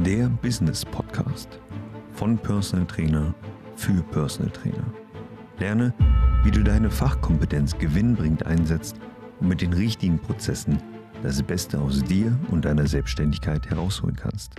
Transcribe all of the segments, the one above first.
Der Business Podcast von Personal Trainer für Personal Trainer. Lerne, wie du deine Fachkompetenz gewinnbringend einsetzt und mit den richtigen Prozessen das Beste aus dir und deiner Selbstständigkeit herausholen kannst.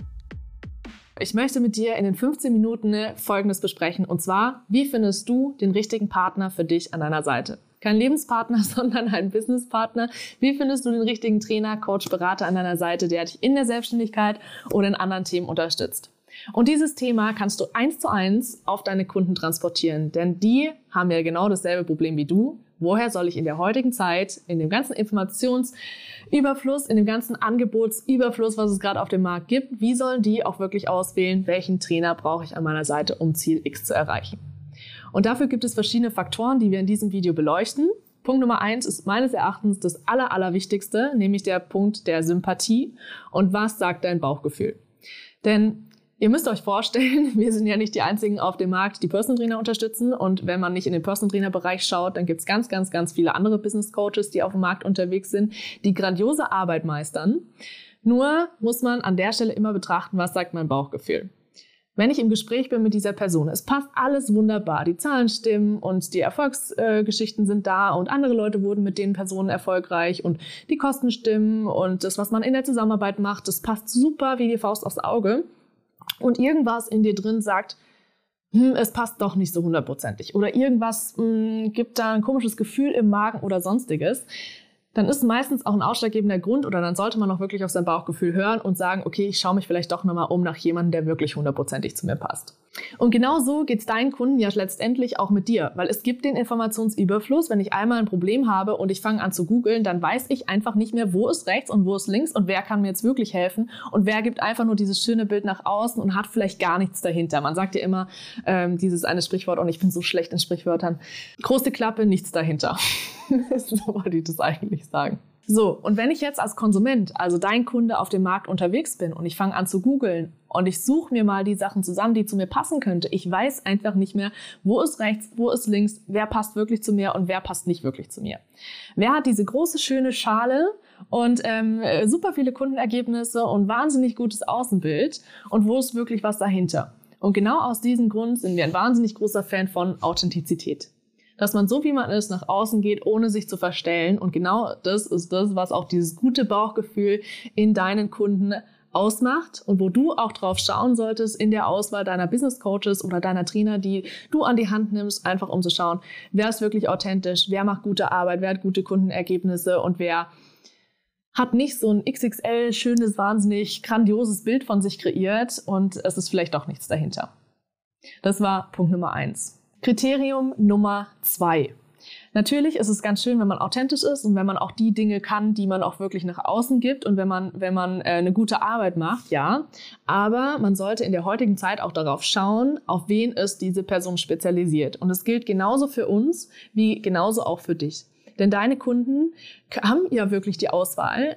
Ich möchte mit dir in den 15 Minuten Folgendes besprechen, und zwar, wie findest du den richtigen Partner für dich an deiner Seite? Kein Lebenspartner, sondern ein Businesspartner. Wie findest du den richtigen Trainer, Coach, Berater an deiner Seite, der dich in der Selbstständigkeit oder in anderen Themen unterstützt? Und dieses Thema kannst du eins zu eins auf deine Kunden transportieren, denn die haben ja genau dasselbe Problem wie du. Woher soll ich in der heutigen Zeit, in dem ganzen Informationsüberfluss, in dem ganzen Angebotsüberfluss, was es gerade auf dem Markt gibt, wie sollen die auch wirklich auswählen, welchen Trainer brauche ich an meiner Seite, um Ziel X zu erreichen? Und dafür gibt es verschiedene Faktoren, die wir in diesem Video beleuchten. Punkt Nummer eins ist meines Erachtens das Aller, Allerwichtigste, nämlich der Punkt der Sympathie. Und was sagt dein Bauchgefühl? Denn Ihr müsst euch vorstellen, wir sind ja nicht die einzigen auf dem Markt, die Personal Trainer unterstützen. Und wenn man nicht in den Personal Trainer Bereich schaut, dann gibt es ganz, ganz, ganz viele andere Business Coaches, die auf dem Markt unterwegs sind, die grandiose Arbeit meistern. Nur muss man an der Stelle immer betrachten, was sagt mein Bauchgefühl. Wenn ich im Gespräch bin mit dieser Person, es passt alles wunderbar, die Zahlen stimmen und die Erfolgsgeschichten sind da und andere Leute wurden mit den Personen erfolgreich und die Kosten stimmen und das, was man in der Zusammenarbeit macht, das passt super wie die Faust aufs Auge. Und irgendwas in dir drin sagt, hm, es passt doch nicht so hundertprozentig. Oder irgendwas hm, gibt da ein komisches Gefühl im Magen oder sonstiges, dann ist meistens auch ein ausschlaggebender Grund oder dann sollte man auch wirklich auf sein Bauchgefühl hören und sagen, okay, ich schaue mich vielleicht doch nochmal um nach jemandem, der wirklich hundertprozentig zu mir passt. Und genau so geht es deinen Kunden ja letztendlich auch mit dir, weil es gibt den Informationsüberfluss. Wenn ich einmal ein Problem habe und ich fange an zu googeln, dann weiß ich einfach nicht mehr, wo ist rechts und wo ist links und wer kann mir jetzt wirklich helfen und wer gibt einfach nur dieses schöne Bild nach außen und hat vielleicht gar nichts dahinter. Man sagt ja immer ähm, dieses eine Sprichwort und ich bin so schlecht in Sprichwörtern. Große Klappe, nichts dahinter. so wollte ich das eigentlich sagen. So, und wenn ich jetzt als Konsument, also dein Kunde auf dem Markt unterwegs bin und ich fange an zu googeln und ich suche mir mal die Sachen zusammen, die zu mir passen könnte, ich weiß einfach nicht mehr, wo ist rechts, wo ist links, wer passt wirklich zu mir und wer passt nicht wirklich zu mir. Wer hat diese große, schöne Schale und ähm, super viele Kundenergebnisse und wahnsinnig gutes Außenbild und wo ist wirklich was dahinter? Und genau aus diesem Grund sind wir ein wahnsinnig großer Fan von Authentizität dass man so wie man ist nach außen geht, ohne sich zu verstellen. Und genau das ist das, was auch dieses gute Bauchgefühl in deinen Kunden ausmacht und wo du auch drauf schauen solltest in der Auswahl deiner Business Coaches oder deiner Trainer, die du an die Hand nimmst, einfach um zu schauen, wer ist wirklich authentisch, wer macht gute Arbeit, wer hat gute Kundenergebnisse und wer hat nicht so ein XXL schönes, wahnsinnig grandioses Bild von sich kreiert und es ist vielleicht doch nichts dahinter. Das war Punkt Nummer eins. Kriterium Nummer zwei. Natürlich ist es ganz schön, wenn man authentisch ist und wenn man auch die Dinge kann, die man auch wirklich nach außen gibt und wenn man, wenn man äh, eine gute Arbeit macht, ja. Aber man sollte in der heutigen Zeit auch darauf schauen, auf wen ist diese Person spezialisiert. Und es gilt genauso für uns wie genauso auch für dich. Denn deine Kunden haben ja wirklich die Auswahl,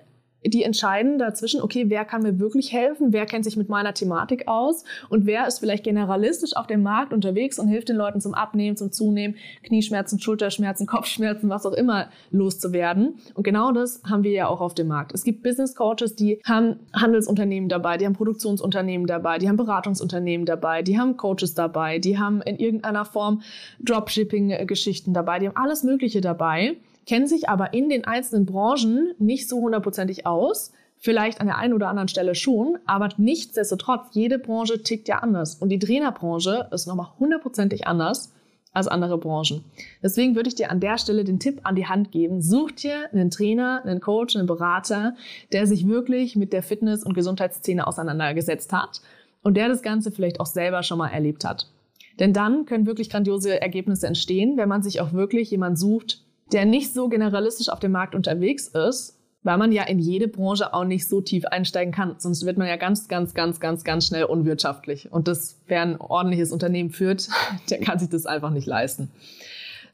die entscheiden dazwischen, okay, wer kann mir wirklich helfen, wer kennt sich mit meiner Thematik aus und wer ist vielleicht generalistisch auf dem Markt unterwegs und hilft den Leuten zum Abnehmen, zum Zunehmen, Knieschmerzen, Schulterschmerzen, Kopfschmerzen, was auch immer loszuwerden. Und genau das haben wir ja auch auf dem Markt. Es gibt Business Coaches, die haben Handelsunternehmen dabei, die haben Produktionsunternehmen dabei, die haben Beratungsunternehmen dabei, die haben Coaches dabei, die haben in irgendeiner Form Dropshipping-Geschichten dabei, die haben alles Mögliche dabei kennen sich aber in den einzelnen Branchen nicht so hundertprozentig aus. Vielleicht an der einen oder anderen Stelle schon, aber nichtsdestotrotz, jede Branche tickt ja anders. Und die Trainerbranche ist nochmal hundertprozentig anders als andere Branchen. Deswegen würde ich dir an der Stelle den Tipp an die Hand geben, such dir einen Trainer, einen Coach, einen Berater, der sich wirklich mit der Fitness- und Gesundheitsszene auseinandergesetzt hat und der das Ganze vielleicht auch selber schon mal erlebt hat. Denn dann können wirklich grandiose Ergebnisse entstehen, wenn man sich auch wirklich jemand sucht, der nicht so generalistisch auf dem Markt unterwegs ist, weil man ja in jede Branche auch nicht so tief einsteigen kann. Sonst wird man ja ganz, ganz, ganz, ganz, ganz schnell unwirtschaftlich. Und das, wer ein ordentliches Unternehmen führt, der kann sich das einfach nicht leisten.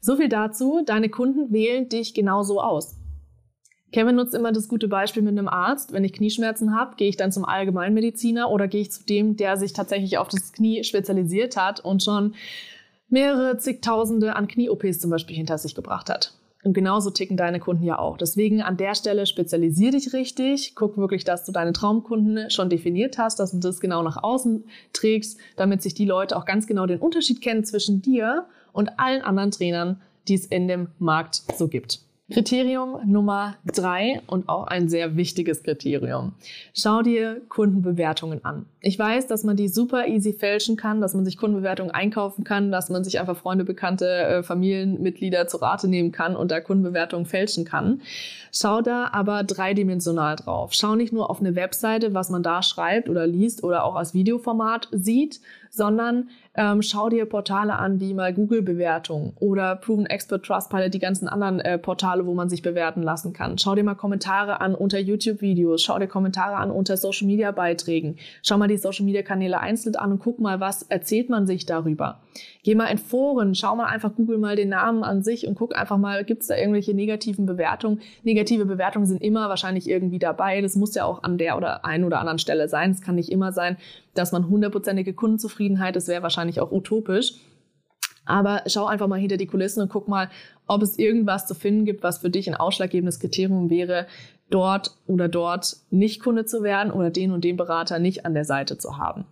So viel dazu. Deine Kunden wählen dich genauso aus. Kevin nutzt immer das gute Beispiel mit einem Arzt. Wenn ich Knieschmerzen habe, gehe ich dann zum Allgemeinmediziner oder gehe ich zu dem, der sich tatsächlich auf das Knie spezialisiert hat und schon mehrere zigtausende an Knie-OPs zum Beispiel hinter sich gebracht hat. Und genauso ticken deine Kunden ja auch. Deswegen an der Stelle spezialisier dich richtig. Guck wirklich, dass du deine Traumkunden schon definiert hast, dass du das genau nach außen trägst, damit sich die Leute auch ganz genau den Unterschied kennen zwischen dir und allen anderen Trainern, die es in dem Markt so gibt. Kriterium Nummer drei und auch ein sehr wichtiges Kriterium. Schau dir Kundenbewertungen an. Ich weiß, dass man die super easy fälschen kann, dass man sich Kundenbewertungen einkaufen kann, dass man sich einfach Freunde, Bekannte, äh, Familienmitglieder zu Rate nehmen kann und da Kundenbewertungen fälschen kann. Schau da aber dreidimensional drauf. Schau nicht nur auf eine Webseite, was man da schreibt oder liest oder auch als Videoformat sieht, sondern ähm, schau dir Portale an wie mal Google-Bewertungen oder Proven Expert Trustpilot, die ganzen anderen äh, Portale, wo man sich bewerten lassen kann. Schau dir mal Kommentare an unter YouTube-Videos, schau dir Kommentare an unter Social-Media-Beiträgen, schau mal die Social-Media-Kanäle einzeln an und guck mal, was erzählt man sich darüber. Geh mal in Foren, schau mal einfach, google mal den Namen an sich und guck einfach mal, gibt es da irgendwelche negativen Bewertungen? Negative Bewertungen sind immer wahrscheinlich irgendwie dabei. Das muss ja auch an der oder einen oder anderen Stelle sein. Es kann nicht immer sein, dass man hundertprozentige Kundenzufriedenheit, das wäre wahrscheinlich auch utopisch. Aber schau einfach mal hinter die Kulissen und guck mal, ob es irgendwas zu finden gibt, was für dich ein ausschlaggebendes Kriterium wäre, dort oder dort nicht Kunde zu werden oder den und den Berater nicht an der Seite zu haben.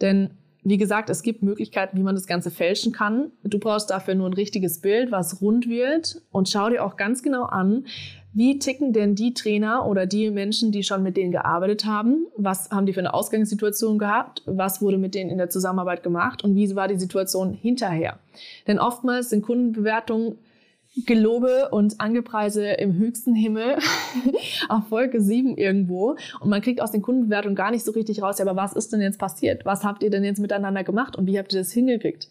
Denn wie gesagt, es gibt Möglichkeiten, wie man das Ganze fälschen kann. Du brauchst dafür nur ein richtiges Bild, was rund wird und schau dir auch ganz genau an, wie ticken denn die Trainer oder die Menschen, die schon mit denen gearbeitet haben? Was haben die für eine Ausgangssituation gehabt? Was wurde mit denen in der Zusammenarbeit gemacht? Und wie war die Situation hinterher? Denn oftmals sind Kundenbewertungen Gelobe und Angepreise im höchsten Himmel auf Folge 7 irgendwo und man kriegt aus den Kundenbewertungen gar nicht so richtig raus, ja, aber was ist denn jetzt passiert? Was habt ihr denn jetzt miteinander gemacht und wie habt ihr das hingekriegt?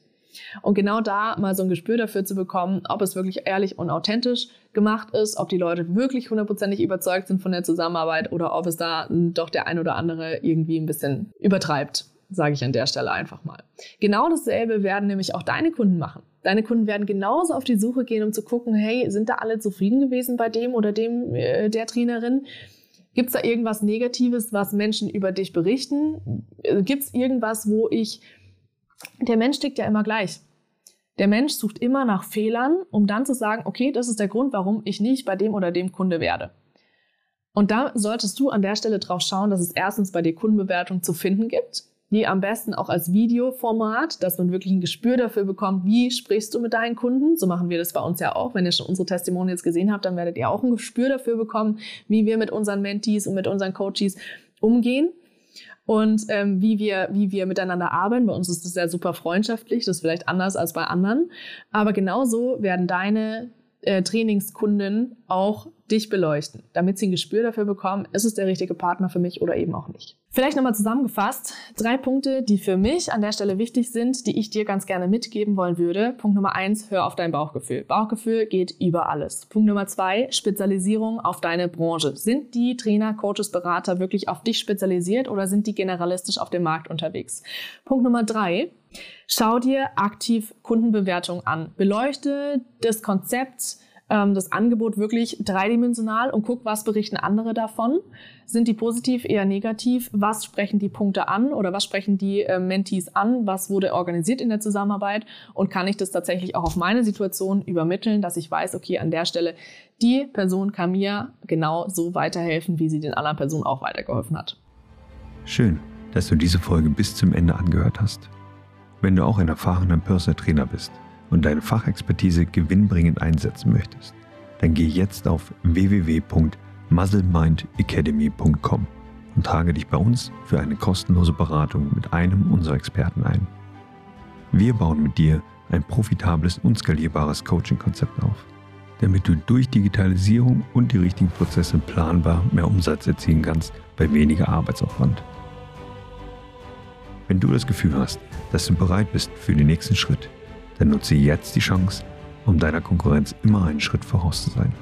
Und genau da mal so ein Gespür dafür zu bekommen, ob es wirklich ehrlich und authentisch gemacht ist, ob die Leute wirklich hundertprozentig überzeugt sind von der Zusammenarbeit oder ob es da doch der ein oder andere irgendwie ein bisschen übertreibt, sage ich an der Stelle einfach mal. Genau dasselbe werden nämlich auch deine Kunden machen. Deine Kunden werden genauso auf die Suche gehen, um zu gucken, hey, sind da alle zufrieden gewesen bei dem oder dem äh, der Trainerin? Gibt es da irgendwas Negatives, was Menschen über dich berichten? Gibt es irgendwas, wo ich der Mensch tickt ja immer gleich. Der Mensch sucht immer nach Fehlern, um dann zu sagen, okay, das ist der Grund, warum ich nicht bei dem oder dem Kunde werde. Und da solltest du an der Stelle drauf schauen, dass es erstens bei dir Kundenbewertung zu finden gibt, die am besten auch als Videoformat, dass man wirklich ein Gespür dafür bekommt, wie sprichst du mit deinen Kunden. So machen wir das bei uns ja auch. Wenn ihr schon unsere Testimonials gesehen habt, dann werdet ihr auch ein Gespür dafür bekommen, wie wir mit unseren Mentees und mit unseren Coaches umgehen und ähm, wie, wir, wie wir miteinander arbeiten. Bei uns ist das ja super freundschaftlich, das ist vielleicht anders als bei anderen. Aber genauso werden deine äh, Trainingskunden auch dich beleuchten, damit sie ein Gespür dafür bekommen, ist es der richtige Partner für mich oder eben auch nicht. Vielleicht nochmal zusammengefasst, drei Punkte, die für mich an der Stelle wichtig sind, die ich dir ganz gerne mitgeben wollen würde. Punkt Nummer eins, hör auf dein Bauchgefühl. Bauchgefühl geht über alles. Punkt Nummer zwei, Spezialisierung auf deine Branche. Sind die Trainer, Coaches, Berater wirklich auf dich spezialisiert oder sind die generalistisch auf dem Markt unterwegs? Punkt Nummer drei, schau dir aktiv Kundenbewertung an. Beleuchte das Konzept, ähm, das Angebot wirklich dreidimensional und guck, was berichten andere davon. Sind die positiv, eher negativ? Was sprechen die Punkte an oder was sprechen die äh, Mentees an? Was wurde organisiert in der Zusammenarbeit? Und kann ich das tatsächlich auch auf meine Situation übermitteln, dass ich weiß, okay, an der Stelle, die Person kann mir genau so weiterhelfen, wie sie den anderen Personen auch weitergeholfen hat. Schön, dass du diese Folge bis zum Ende angehört hast. Wenn du auch ein erfahrener Personal Trainer bist, und deine Fachexpertise gewinnbringend einsetzen möchtest, dann geh jetzt auf www.muzzlemindacademy.com und trage dich bei uns für eine kostenlose Beratung mit einem unserer Experten ein. Wir bauen mit dir ein profitables und skalierbares Coaching-Konzept auf, damit du durch Digitalisierung und die richtigen Prozesse planbar mehr Umsatz erzielen kannst bei weniger Arbeitsaufwand. Wenn du das Gefühl hast, dass du bereit bist für den nächsten Schritt, dann nutze jetzt die Chance, um deiner Konkurrenz immer einen Schritt voraus zu sein.